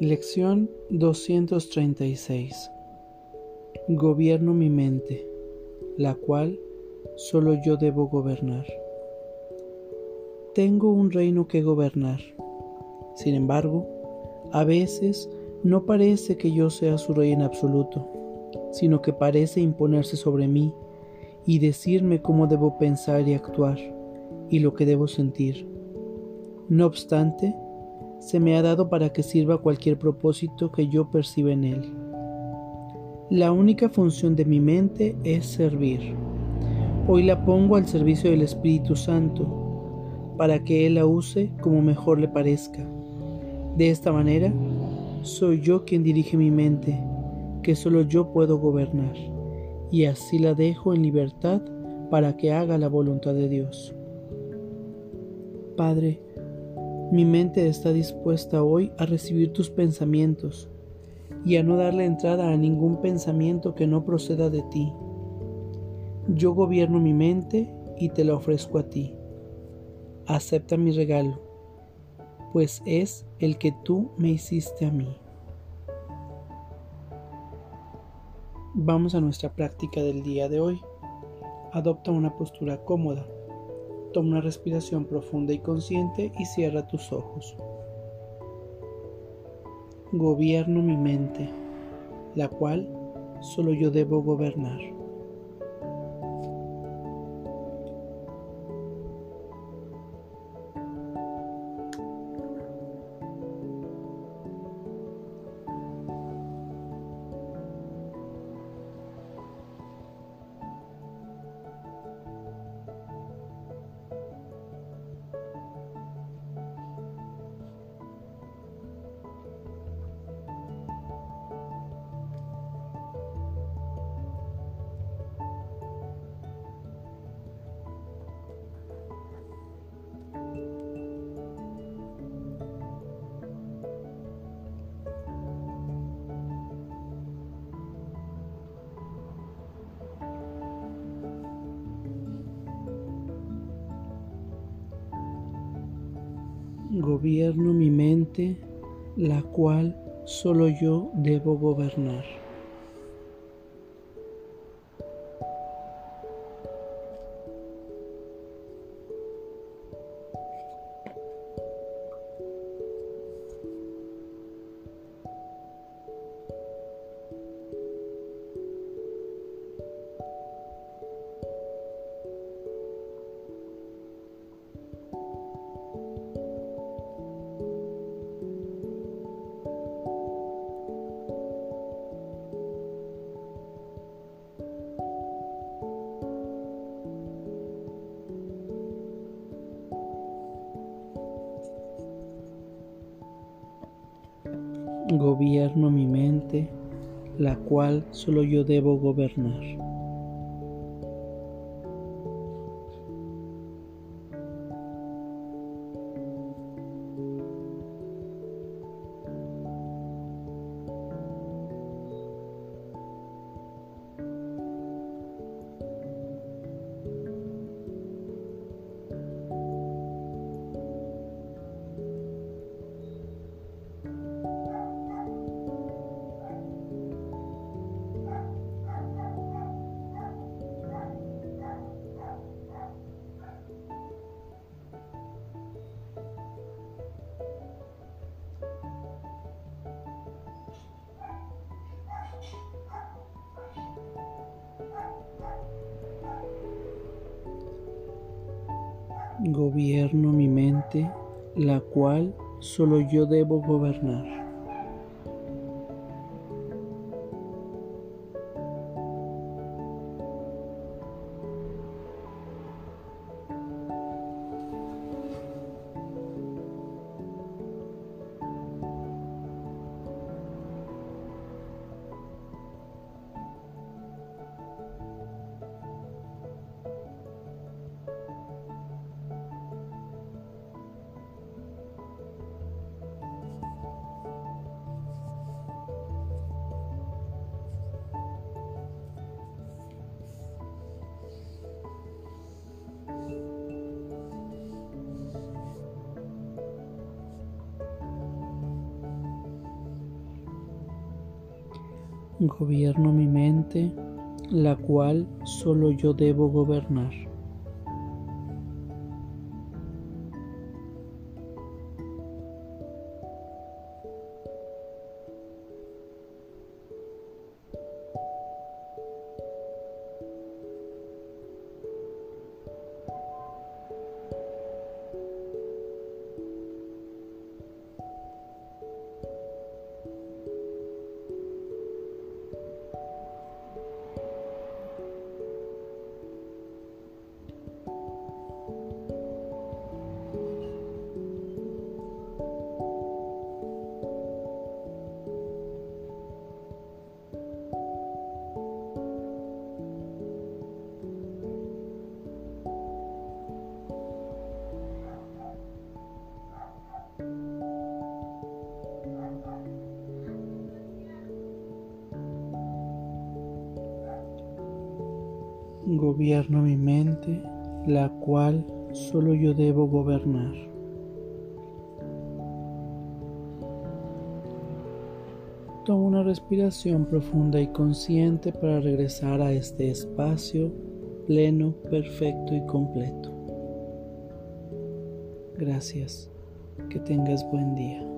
Lección 236 Gobierno mi mente, la cual solo yo debo gobernar. Tengo un reino que gobernar. Sin embargo, a veces no parece que yo sea su rey en absoluto, sino que parece imponerse sobre mí y decirme cómo debo pensar y actuar y lo que debo sentir. No obstante, se me ha dado para que sirva cualquier propósito que yo perciba en él. La única función de mi mente es servir. Hoy la pongo al servicio del Espíritu Santo, para que Él la use como mejor le parezca. De esta manera, soy yo quien dirige mi mente, que solo yo puedo gobernar, y así la dejo en libertad para que haga la voluntad de Dios. Padre, mi mente está dispuesta hoy a recibir tus pensamientos y a no darle entrada a ningún pensamiento que no proceda de ti. Yo gobierno mi mente y te la ofrezco a ti. Acepta mi regalo, pues es el que tú me hiciste a mí. Vamos a nuestra práctica del día de hoy. Adopta una postura cómoda Toma una respiración profunda y consciente y cierra tus ojos. Gobierno mi mente, la cual solo yo debo gobernar. Gobierno mi mente, la cual solo yo debo gobernar. Gobierno mi mente, la cual solo yo debo gobernar. Gobierno mi mente, la cual solo yo debo gobernar. Gobierno mi mente, la cual solo yo debo gobernar. Gobierno mi mente, la cual solo yo debo gobernar. Toma una respiración profunda y consciente para regresar a este espacio pleno, perfecto y completo. Gracias. Que tengas buen día.